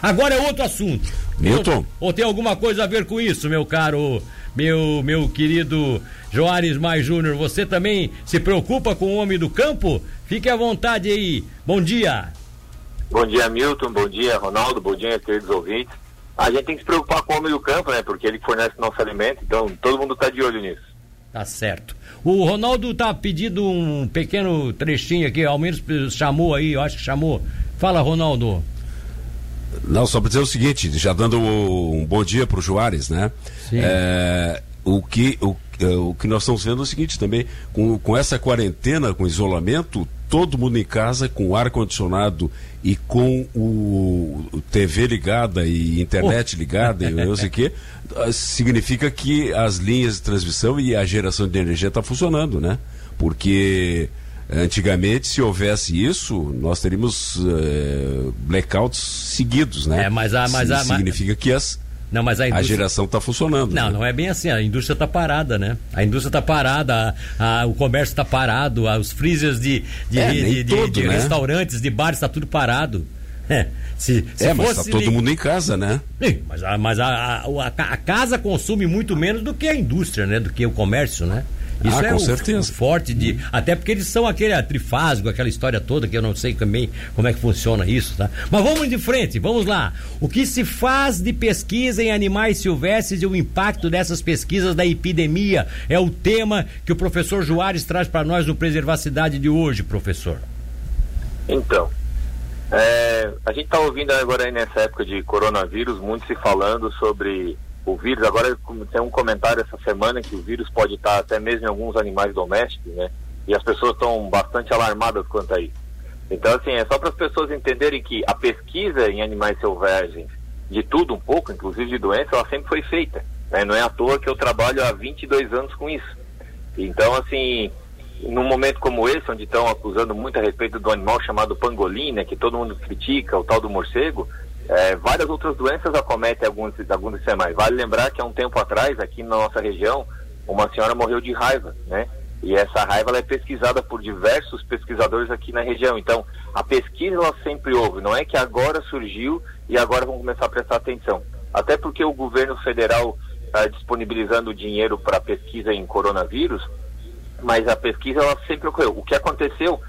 Agora é outro assunto. Milton. Ou, ou, tem alguma coisa a ver com isso, meu caro, meu, meu querido Joares Mais Júnior? Você também se preocupa com o homem do campo? Fique à vontade aí. Bom dia. Bom dia, Milton. Bom dia, Ronaldo. Bom dia, queridos ouvintes. A gente tem que se preocupar com o homem do campo, né? Porque ele fornece nosso alimento, então todo mundo está de olho nisso. Tá certo. O Ronaldo tá pedindo um pequeno trechinho aqui, ao menos chamou aí, eu acho que chamou. Fala, Ronaldo. Não, só para dizer o seguinte, já dando um bom dia para o Juarez, né? Sim. É, o, que, o, é, o que nós estamos vendo é o seguinte também, com, com essa quarentena, com isolamento, todo mundo em casa com ar-condicionado e com o, TV ligada e internet oh. ligada e não sei o quê, significa que as linhas de transmissão e a geração de energia está funcionando, né? Porque Antigamente, se houvesse isso, nós teríamos uh, blackouts seguidos, né? É, mas a, mas a, significa que as não, mas a, indústria... a geração está funcionando. Não, né? não é bem assim. A indústria está parada, né? A indústria está parada, a, a, o comércio está parado, os freezers de, de, é, de, de, de né? restaurantes, de bares, está tudo parado. É, se, se é mas está todo mundo em casa, né? Sim, mas, a, mas a, a, casa consome muito menos do que a indústria, né? Do que o comércio, né? Isso ah, é com o, certeza. O forte de. Até porque eles são aquele trifásico, aquela história toda, que eu não sei também como é que funciona isso, tá? Mas vamos de frente, vamos lá. O que se faz de pesquisa em animais silvestres e o impacto dessas pesquisas da epidemia é o tema que o professor Juarez traz para nós no Preservacidade de hoje, professor. Então, é, a gente está ouvindo agora aí nessa época de coronavírus muito se falando sobre o vírus, agora tem um comentário essa semana que o vírus pode estar até mesmo em alguns animais domésticos, né? E as pessoas estão bastante alarmadas quanto a isso. Então, assim, é só para as pessoas entenderem que a pesquisa em animais selvagens, de tudo um pouco, inclusive de doença, ela sempre foi feita. Né? Não é à toa que eu trabalho há 22 anos com isso. Então, assim, num momento como esse, onde estão acusando muito a respeito do animal chamado pangolim, né, que todo mundo critica, o tal do morcego, é, várias outras doenças acometem alguns, alguns animais. Vale lembrar que há um tempo atrás, aqui na nossa região, uma senhora morreu de raiva, né? E essa raiva é pesquisada por diversos pesquisadores aqui na região. Então, a pesquisa ela sempre houve. Não é que agora surgiu e agora vamos começar a prestar atenção. Até porque o governo federal está disponibilizando dinheiro para pesquisa em coronavírus, mas a pesquisa ela sempre ocorreu. O que aconteceu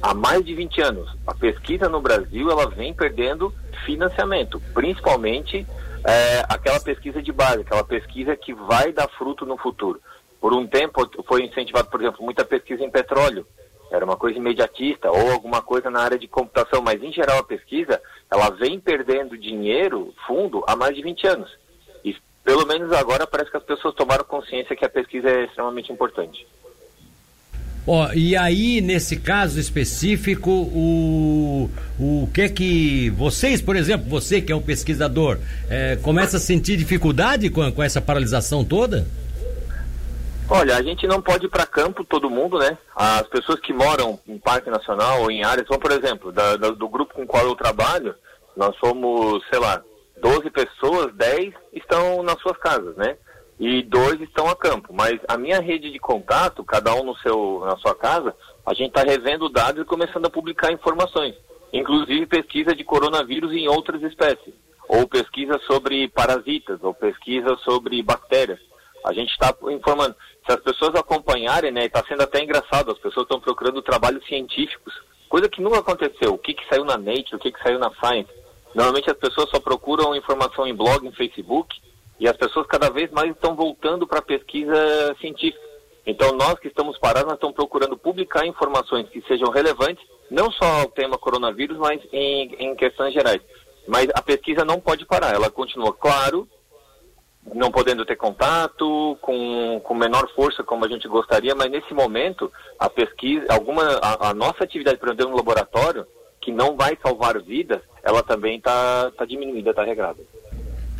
há mais de 20 anos, a pesquisa no Brasil ela vem perdendo financiamento, principalmente é, aquela pesquisa de base, aquela pesquisa que vai dar fruto no futuro. Por um tempo foi incentivado, por exemplo, muita pesquisa em petróleo, era uma coisa imediatista ou alguma coisa na área de computação, mas em geral a pesquisa ela vem perdendo dinheiro, fundo, há mais de 20 anos. E pelo menos agora parece que as pessoas tomaram consciência que a pesquisa é extremamente importante. Ó, e aí, nesse caso específico, o, o que é que vocês, por exemplo, você que é um pesquisador, é, começa a sentir dificuldade com, com essa paralisação toda? Olha, a gente não pode ir para campo todo mundo, né? As pessoas que moram em Parque Nacional ou em áreas, então, por exemplo, da, da, do grupo com o qual eu trabalho, nós somos, sei lá, 12 pessoas, 10 estão nas suas casas, né? E dois estão a campo. Mas a minha rede de contato, cada um no seu, na sua casa, a gente está revendo dados e começando a publicar informações, inclusive pesquisa de coronavírus em outras espécies, ou pesquisa sobre parasitas, ou pesquisa sobre bactérias. A gente está informando. Se as pessoas acompanharem, né, está sendo até engraçado, as pessoas estão procurando trabalhos científicos, coisa que nunca aconteceu. O que, que saiu na Nature, o que, que saiu na Science. Normalmente as pessoas só procuram informação em blog, em Facebook, e as pessoas cada vez mais estão voltando para a pesquisa científica. Então, nós que estamos parados, nós estamos procurando publicar informações que sejam relevantes, não só ao tema coronavírus, mas em, em questões gerais. Mas a pesquisa não pode parar, ela continua, claro, não podendo ter contato, com, com menor força como a gente gostaria, mas nesse momento, a pesquisa, alguma, a, a nossa atividade, por exemplo, no laboratório, que não vai salvar vidas, ela também está tá diminuída, está regrada.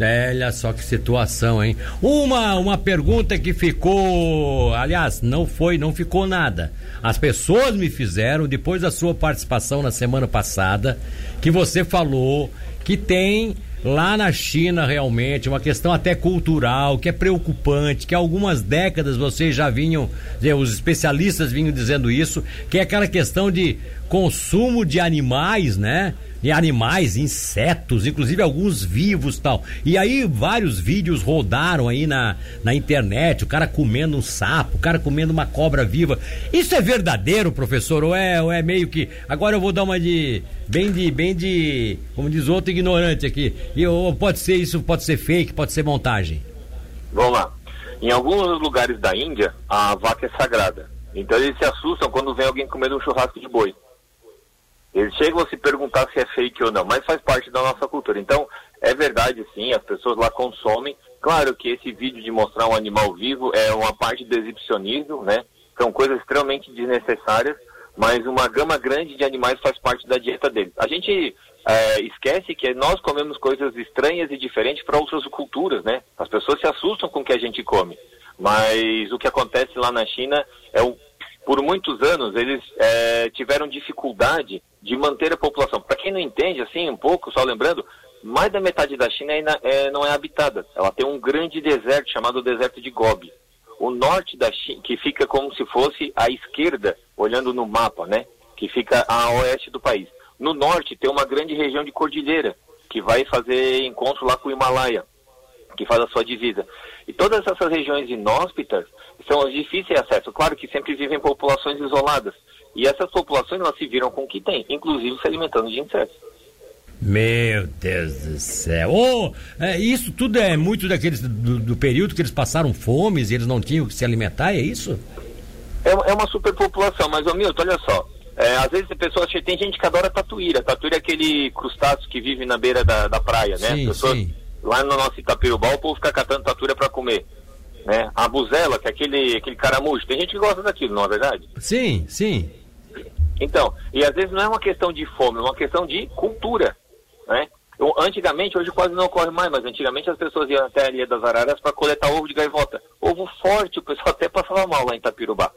Olha só que situação, hein? Uma, uma pergunta que ficou, aliás, não foi, não ficou nada. As pessoas me fizeram depois da sua participação na semana passada que você falou que tem lá na China realmente uma questão até cultural que é preocupante, que algumas décadas vocês já vinham, os especialistas vinham dizendo isso, que é aquela questão de consumo de animais, né? De animais, insetos, inclusive alguns vivos tal. E aí vários vídeos rodaram aí na, na internet, o cara comendo um sapo, o cara comendo uma cobra viva. Isso é verdadeiro, professor? Ou é, ou é meio que. Agora eu vou dar uma de. Bem de. Bem de. Como diz outro ignorante aqui. E, ou pode ser isso, pode ser fake, pode ser montagem. Vamos lá. Em alguns lugares da Índia, a vaca é sagrada. Então eles se assustam quando vem alguém comendo um churrasco de boi. Eles chegam a se perguntar se é fake ou não, mas faz parte da nossa cultura. Então, é verdade sim, as pessoas lá consomem. Claro que esse vídeo de mostrar um animal vivo é uma parte do exibicionismo, né? São coisas extremamente desnecessárias, mas uma gama grande de animais faz parte da dieta deles. A gente é, esquece que nós comemos coisas estranhas e diferentes para outras culturas, né? As pessoas se assustam com o que a gente come. Mas o que acontece lá na China é o por muitos anos eles é, tiveram dificuldade de manter a população. Para quem não entende, assim, um pouco, só lembrando, mais da metade da China é, é, não é habitada. Ela tem um grande deserto chamado deserto de Gobi. O norte da China, que fica como se fosse à esquerda, olhando no mapa, né? Que fica a oeste do país. No norte tem uma grande região de cordilheira, que vai fazer encontro lá com o Himalaia, que faz a sua divisa. E todas essas regiões inóspitas são difíceis de acesso. Claro que sempre vivem populações isoladas. E essas populações elas se viram com o que tem, inclusive se alimentando de insetos. Meu Deus do céu. Oh, é, isso tudo é muito daqueles do, do, período que eles passaram fomes e eles não tinham que se alimentar, é isso? É, é uma superpopulação, mas, ô Milton, olha só. É, às vezes a pessoa tem gente que adora tatuíra. Tatuíra é aquele crustáceo que vive na beira da, da praia, né? Sim, pessoas, sim. Lá no nosso Itapirubá, o povo fica catando tatuíra para comer né? A buzela, que é aquele, aquele caramujo. Tem gente que gosta daquilo, não é verdade? Sim, sim. Então, e às vezes não é uma questão de fome, é uma questão de cultura, né? Eu, antigamente, hoje quase não ocorre mais, mas antigamente as pessoas iam até a Ilha das Araras para coletar ovo de gaivota. Ovo forte, o pessoal até passava mal lá em Itapirubá.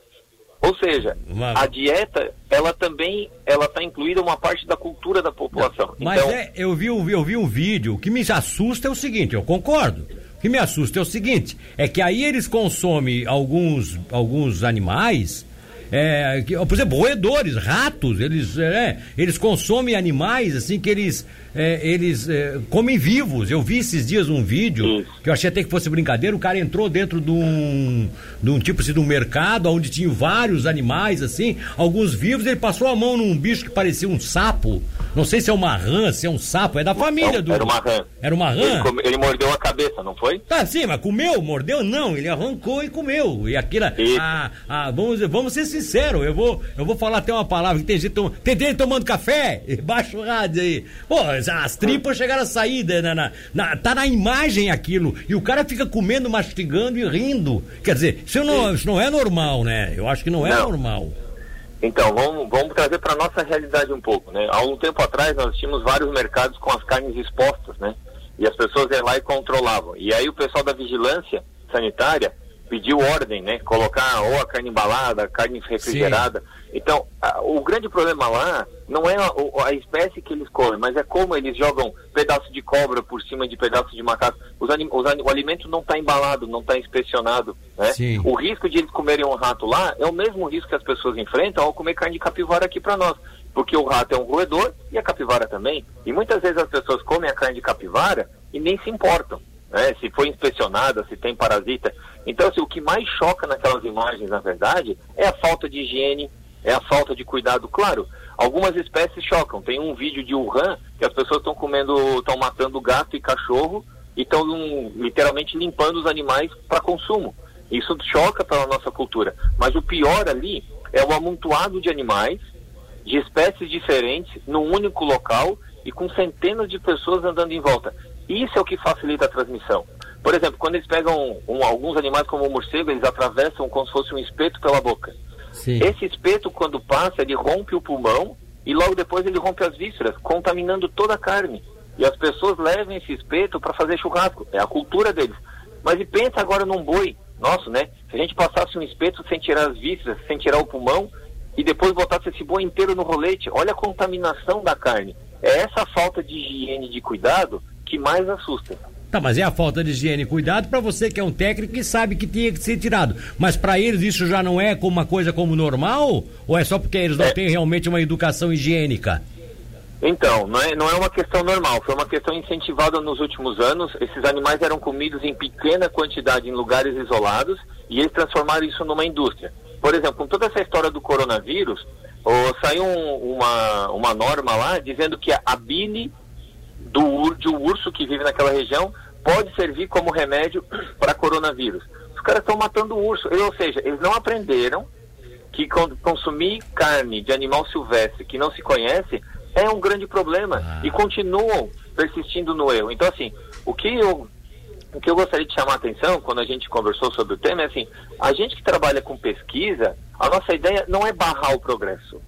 Ou seja, a dieta, ela também, ela está incluída uma parte da cultura da população. Mas então... é, eu vi, eu vi um vídeo, o que me assusta é o seguinte, eu concordo. Que me assusta é o seguinte, é que aí eles consomem alguns, alguns animais é, que, por exemplo, roedores, ratos, eles, é, eles consomem animais assim que eles, é, eles é, comem vivos. Eu vi esses dias um vídeo que eu achei até que fosse brincadeira. O cara entrou dentro de um, de um tipo assim, de um mercado onde tinha vários animais assim, alguns vivos. Ele passou a mão num bicho que parecia um sapo. Não sei se é uma rã, se é um sapo, é da família do. Era uma rã. Era uma rã? Ele, come, ele, mordeu a cabeça, não foi? Tá, sim, mas comeu, mordeu? Não, ele arrancou e comeu. E aquilo. Ah, vamos, vamos ser sincero, eu vou, eu vou falar até uma palavra que tem gente, tom, tem gente tomando café, baixa o rádio aí. Pô, as tripas chegaram a sair, na, na, na, tá na imagem aquilo, e o cara fica comendo, mastigando e rindo. Quer dizer, isso não, isso não é normal, né? Eu acho que não é não. normal. Então, vamos, vamos trazer para nossa realidade um pouco, né? Há um tempo atrás nós tínhamos vários mercados com as carnes expostas, né? E as pessoas iam lá e controlavam. E aí o pessoal da vigilância sanitária pediu ordem, né? Colocar ou a carne embalada, a carne refrigerada. Sim. Então, a, o grande problema lá não é a, a, espécie que eles comem, mas é como eles jogam pedaço de cobra por cima de pedaço de macaco. Os anim, os o alimento não está embalado, não está inspecionado. Né? O risco de eles comerem um rato lá é o mesmo risco que as pessoas enfrentam ao comer carne de capivara aqui para nós. Porque o rato é um roedor e a capivara também. E muitas vezes as pessoas comem a carne de capivara e nem se importam né? se foi inspecionada, se tem parasita. Então, assim, o que mais choca naquelas imagens, na verdade, é a falta de higiene, é a falta de cuidado. Claro, algumas espécies chocam. Tem um vídeo de Wuhan que as pessoas estão comendo, estão matando gato e cachorro e estão literalmente limpando os animais para consumo. Isso choca pela nossa cultura. Mas o pior ali é o amontoado de animais, de espécies diferentes, num único local e com centenas de pessoas andando em volta. Isso é o que facilita a transmissão. Por exemplo, quando eles pegam um, alguns animais como o morcego, eles atravessam como se fosse um espeto pela boca. Sim. Esse espeto, quando passa, ele rompe o pulmão e logo depois ele rompe as vísceras, contaminando toda a carne. E as pessoas levam esse espeto para fazer churrasco. É a cultura deles. Mas e pensa agora num boi nosso, né? Se a gente passasse um espeto sem tirar as vísceras, sem tirar o pulmão, e depois botasse esse boi inteiro no rolete, olha a contaminação da carne. É essa falta de higiene de cuidado que mais assusta. Tá, mas é a falta de higiene e cuidado para você que é um técnico e sabe que tinha que ser tirado. Mas para eles isso já não é como uma coisa como normal? Ou é só porque eles não é. têm realmente uma educação higiênica? Então, não é, não é uma questão normal, foi uma questão incentivada nos últimos anos. Esses animais eram comidos em pequena quantidade em lugares isolados e eles transformaram isso numa indústria. Por exemplo, com toda essa história do coronavírus, oh, saiu um, uma, uma norma lá dizendo que a bile do, de um urso que vive naquela região pode servir como remédio para coronavírus. Os caras estão matando o urso, ou seja, eles não aprenderam que consumir carne de animal silvestre que não se conhece é um grande problema ah. e continuam persistindo no erro. Então, assim, o que eu o que eu gostaria de chamar a atenção quando a gente conversou sobre o tema é assim, a gente que trabalha com pesquisa, a nossa ideia não é barrar o progresso.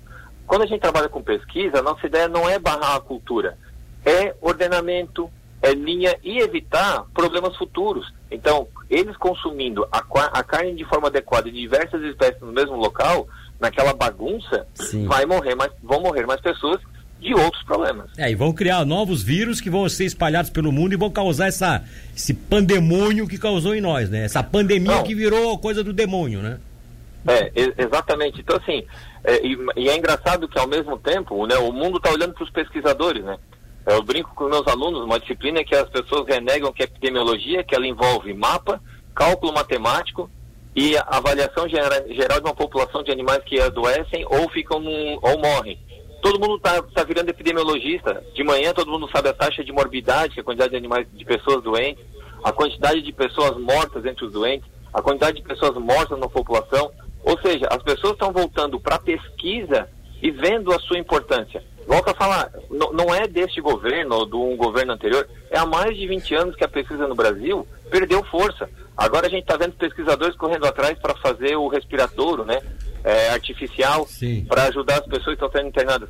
Quando a gente trabalha com pesquisa, a nossa ideia não é barrar a cultura, é ordenamento, é linha e evitar problemas futuros. Então, eles consumindo a, a carne de forma adequada de diversas espécies no mesmo local, naquela bagunça, vai morrer mais, vão morrer mais pessoas de outros problemas. É, e vão criar novos vírus que vão ser espalhados pelo mundo e vão causar essa, esse pandemônio que causou em nós, né? Essa pandemia Não. que virou coisa do demônio, né? É, exatamente. Então, assim, é, e, e, é engraçado que ao mesmo tempo, né, o mundo está olhando para os pesquisadores, né? Eu brinco com meus alunos, uma disciplina que as pessoas renegam que é epidemiologia, que ela envolve mapa, cálculo matemático e avaliação geral de uma população de animais que adoecem ou ficam num, ou morrem todo mundo está tá virando epidemiologista. De manhã todo mundo sabe a taxa de morbidade, é a quantidade de animais, de pessoas doentes, a quantidade de pessoas mortas entre os doentes, a quantidade de pessoas mortas na população. Ou seja, as pessoas estão voltando para a pesquisa e vendo a sua importância. Volto a falar, não é deste governo ou de um governo anterior, é há mais de 20 anos que a pesquisa no Brasil perdeu força. Agora a gente está vendo pesquisadores correndo atrás para fazer o respiradouro, né? é, artificial para ajudar as pessoas que estão sendo internadas.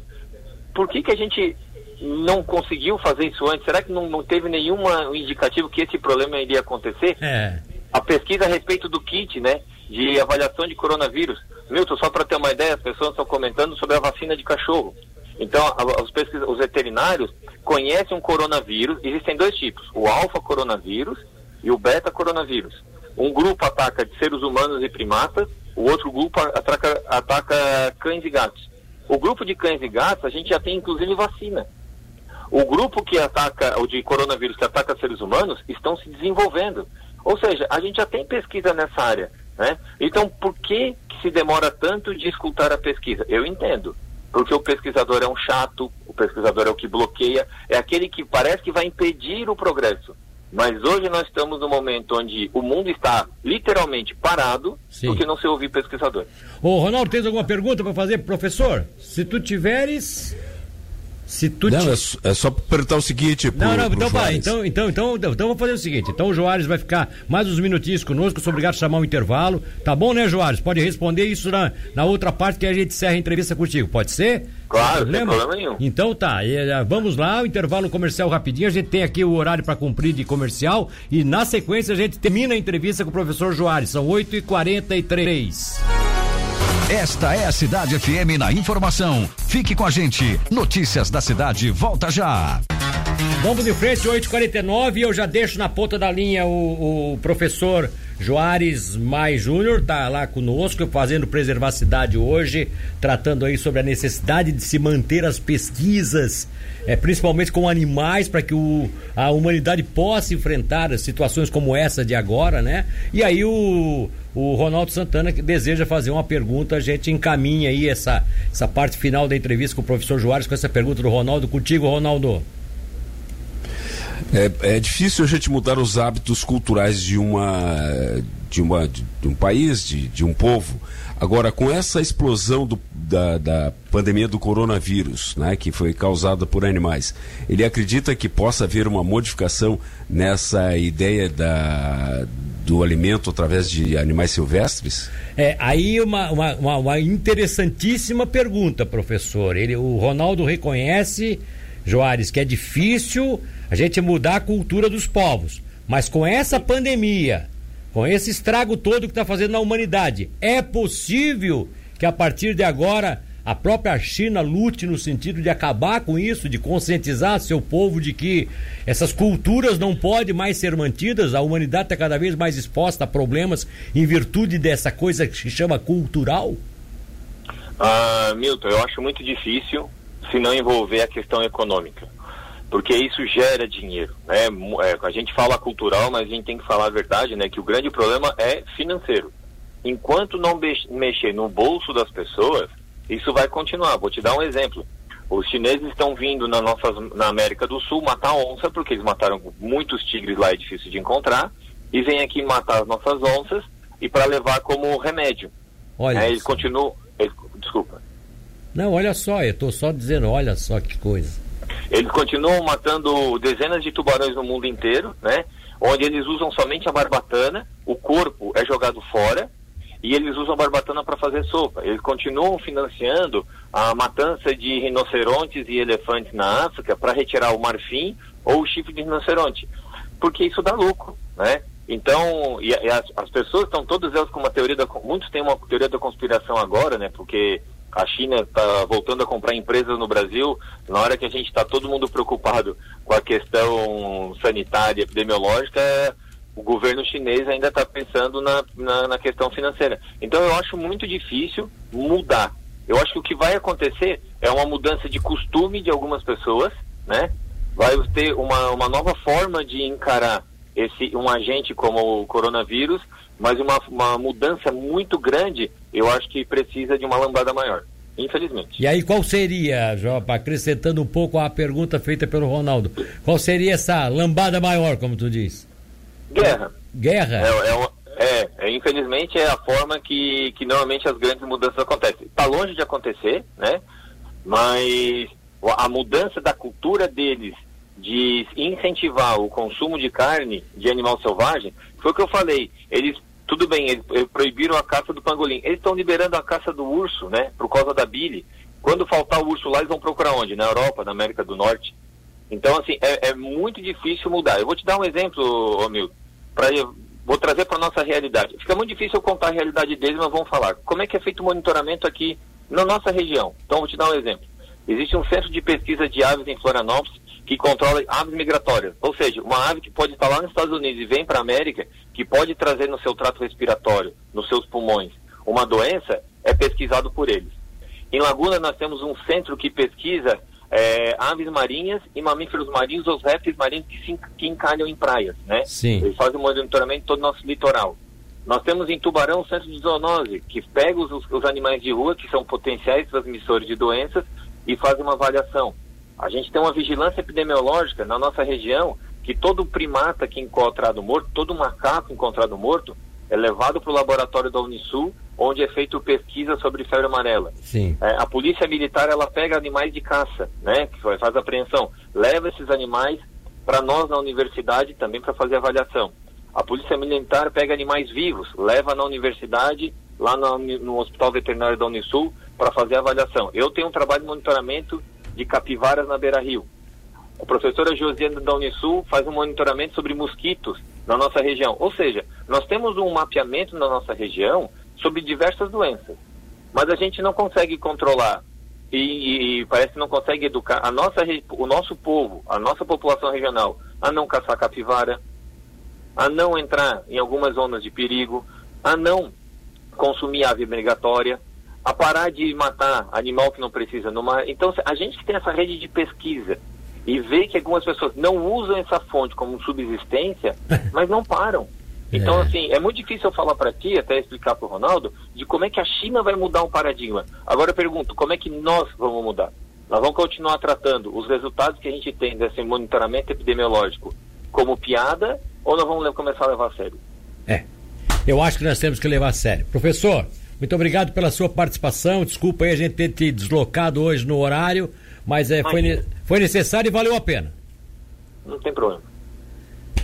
Por que, que a gente não conseguiu fazer isso antes? Será que não, não teve nenhum indicativo que esse problema iria acontecer? É. A pesquisa a respeito do kit, né, de avaliação de coronavírus. Milton, só para ter uma ideia, as pessoas estão comentando sobre a vacina de cachorro. Então, os, os veterinários conhecem um coronavírus, existem dois tipos, o alfa coronavírus e o beta coronavírus. Um grupo ataca de seres humanos e primatas o outro grupo ataca, ataca cães e gatos. O grupo de cães e gatos, a gente já tem inclusive vacina. O grupo que ataca, o de coronavírus que ataca seres humanos, estão se desenvolvendo. Ou seja, a gente já tem pesquisa nessa área. Né? Então, por que, que se demora tanto de escutar a pesquisa? Eu entendo. Porque o pesquisador é um chato, o pesquisador é o que bloqueia, é aquele que parece que vai impedir o progresso. Mas hoje nós estamos no momento onde o mundo está literalmente parado Sim. porque não se ouve pesquisador. Ô, Ronaldo, tens alguma pergunta para fazer, professor? Se tu tiveres. Se tu não, é, é, só perguntar o seguinte. Pro, não, não, então vai. Então, então, então, então, vou fazer o seguinte. Então o Joares vai ficar mais uns minutinhos conosco, sou obrigado a chamar um intervalo. Tá bom, né, Joares? Pode responder isso na, na outra parte que a gente encerra a entrevista contigo. Pode ser? Claro, sem problema nenhum. Então tá, eh, vamos lá, o intervalo comercial rapidinho. A gente tem aqui o horário para cumprir de comercial e na sequência a gente termina a entrevista com o professor Joares. São 8h43. Esta é a Cidade FM na informação. Fique com a gente. Notícias da cidade, volta já. Vamos de frente, 8h49. Eu já deixo na ponta da linha o, o professor Joares Mai Júnior, tá lá conosco, fazendo Preservar a Cidade hoje, tratando aí sobre a necessidade de se manter as pesquisas, é, principalmente com animais, para que o, a humanidade possa enfrentar situações como essa de agora, né? E aí o o Ronaldo Santana que deseja fazer uma pergunta, a gente encaminha aí essa, essa parte final da entrevista com o professor Juarez com essa pergunta do Ronaldo. Contigo, Ronaldo. É, é difícil a gente mudar os hábitos culturais de uma de, uma, de, de um país, de, de um povo. Agora, com essa explosão do, da, da pandemia do coronavírus, né, que foi causada por animais, ele acredita que possa haver uma modificação nessa ideia da, do alimento através de animais silvestres? É, aí uma, uma, uma, uma interessantíssima pergunta, professor. Ele, o Ronaldo reconhece, Joares, que é difícil a gente mudar a cultura dos povos. Mas com essa pandemia, com esse estrago todo que está fazendo na humanidade, é possível que a partir de agora a própria China lute no sentido de acabar com isso, de conscientizar seu povo de que essas culturas não podem mais ser mantidas, a humanidade está cada vez mais exposta a problemas em virtude dessa coisa que se chama cultural? Ah, Milton, eu acho muito difícil. se não envolver a questão econômica. Porque isso gera dinheiro. Né? É, a gente fala cultural, mas a gente tem que falar a verdade, né? Que o grande problema é financeiro. Enquanto não mexer no bolso das pessoas, isso vai continuar. Vou te dar um exemplo. Os chineses estão vindo na, nossa, na América do Sul matar onça, porque eles mataram muitos tigres lá, é difícil de encontrar, e vêm aqui matar as nossas onças e para levar como remédio. Olha. É, eles continuam. Desculpa. Não, olha só, eu estou só dizendo, olha só que coisa. Eles continuam matando dezenas de tubarões no mundo inteiro, né? Onde eles usam somente a barbatana, o corpo é jogado fora e eles usam a barbatana para fazer sopa. Eles continuam financiando a matança de rinocerontes e elefantes na África para retirar o marfim ou o chifre de rinoceronte, porque isso dá lucro, né? Então, e, e as, as, pessoas estão todas elas com uma teoria da muitos têm uma teoria da conspiração agora, né? Porque a China está voltando a comprar empresas no Brasil na hora que a gente está todo mundo preocupado com a questão sanitária, epidemiológica, o governo chinês ainda está pensando na, na, na, questão financeira. Então eu acho muito difícil mudar. Eu acho que o que vai acontecer é uma mudança de costume de algumas pessoas, né? Vai ter uma, uma nova forma de encarar esse um agente como o coronavírus, mas uma, uma mudança muito grande, eu acho que precisa de uma lambada maior. Infelizmente. E aí, qual seria, Jopa, acrescentando um pouco a pergunta feita pelo Ronaldo, qual seria essa lambada maior, como tu diz? Guerra. Guerra? É, é, é, infelizmente é a forma que, que normalmente as grandes mudanças acontecem. Está longe de acontecer, né? Mas a mudança da cultura deles de incentivar o consumo de carne de animal selvagem, foi o que eu falei. Eles, tudo bem, eles, eles proibiram a caça do pangolim. Eles estão liberando a caça do urso, né? Por causa da bile. Quando faltar o urso lá, eles vão procurar onde? Na Europa, na América do Norte. Então, assim, é, é muito difícil mudar. Eu vou te dar um exemplo, Hamilton, para vou trazer para nossa realidade. Fica muito difícil eu contar a realidade deles, mas vamos falar. Como é que é feito o monitoramento aqui na nossa região? Então, vou te dar um exemplo. Existe um centro de pesquisa de aves em Florianópolis que controla aves migratórias. Ou seja, uma ave que pode estar lá nos Estados Unidos e vem para a América, que pode trazer no seu trato respiratório, nos seus pulmões, uma doença, é pesquisado por eles. Em Laguna, nós temos um centro que pesquisa é, aves marinhas e mamíferos marinhos, os répteis marinhos que, se, que encalham em praias, né? Sim. Eles fazem o monitoramento todo o nosso litoral. Nós temos em Tubarão o centro de zoonose, que pega os, os animais de rua, que são potenciais transmissores de doenças, e faz uma avaliação. A gente tem uma vigilância epidemiológica na nossa região que todo primata que encontrado morto, todo macaco encontrado morto, é levado para o laboratório da Unisul, onde é feita pesquisa sobre febre amarela. Sim. É, a polícia militar ela pega animais de caça, né, que faz apreensão, leva esses animais para nós na universidade também para fazer avaliação. A polícia militar pega animais vivos, leva na universidade, lá no, no hospital veterinário da Unisul, para fazer avaliação. Eu tenho um trabalho de monitoramento de capivaras na Beira Rio. A professora Josiana da Unisul faz um monitoramento sobre mosquitos na nossa região. Ou seja, nós temos um mapeamento na nossa região sobre diversas doenças, mas a gente não consegue controlar e, e, parece que não consegue educar a nossa, o nosso povo, a nossa população regional a não caçar capivara, a não entrar em algumas zonas de perigo, a não consumir ave migratória a parar de matar animal que não precisa no mar. Então, a gente que tem essa rede de pesquisa e vê que algumas pessoas não usam essa fonte como subsistência, mas não param. Então, é. assim, é muito difícil eu falar para ti, até explicar para o Ronaldo, de como é que a China vai mudar o paradigma. Agora eu pergunto, como é que nós vamos mudar? Nós vamos continuar tratando os resultados que a gente tem desse monitoramento epidemiológico como piada ou nós vamos começar a levar a sério? É, eu acho que nós temos que levar a sério. Professor, muito obrigado pela sua participação. Desculpa aí a gente ter te deslocado hoje no horário, mas é, foi, foi necessário e valeu a pena. Não tem problema.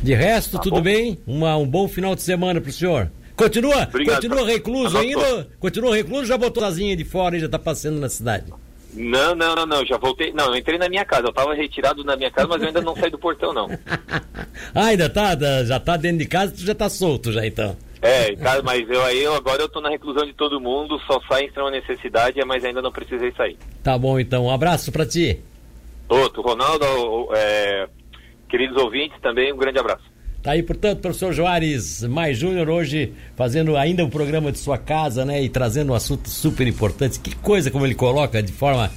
De resto, tá tudo bom. bem? Uma, um bom final de semana pro senhor. Continua, Obrigado, continua recluso tá ainda? Continua recluso já botou sozinha de fora e já tá passeando na cidade? Não, não, não, não, já voltei. Não, eu entrei na minha casa. Eu tava retirado na minha casa, mas eu ainda não saí do portão, não. ah, ainda tá? Já tá dentro de casa, tu já tá solto já então. É, tá, mas eu aí eu, agora eu tô na reclusão de todo mundo, só sai em extrema necessidade, mas ainda não precisei sair. Tá bom então, um abraço para ti. Outro, Ronaldo, é, queridos ouvintes, também um grande abraço. Tá aí, portanto, professor Joares Mais Júnior, hoje fazendo ainda um programa de sua casa, né? E trazendo um assunto super importante. Que coisa como ele coloca de forma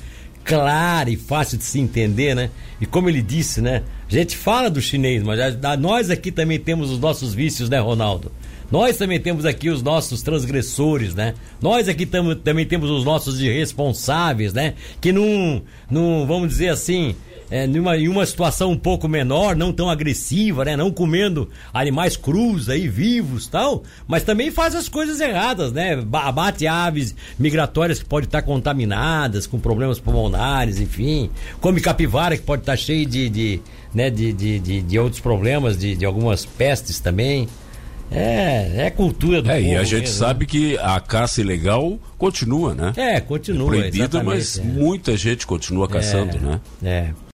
clara e fácil de se entender, né? E como ele disse, né? A gente fala do chinês, mas nós aqui também temos os nossos vícios, né, Ronaldo? Nós também temos aqui os nossos transgressores, né? Nós aqui tam, também temos os nossos irresponsáveis, né? Que não, não vamos dizer assim, é, numa, em uma situação um pouco menor, não tão agressiva, né? Não comendo animais crus aí, vivos tal, mas também faz as coisas erradas, né? Abate aves migratórias que podem estar contaminadas, com problemas pulmonares, enfim. Come capivara que pode estar cheio de, de, né? de, de, de, de outros problemas, de, de algumas pestes também. É, é cultura do é, povo. E a gente mesmo, sabe né? que a caça ilegal continua, né? É, continua. É proibida, mas é. muita gente continua caçando, é, né? É.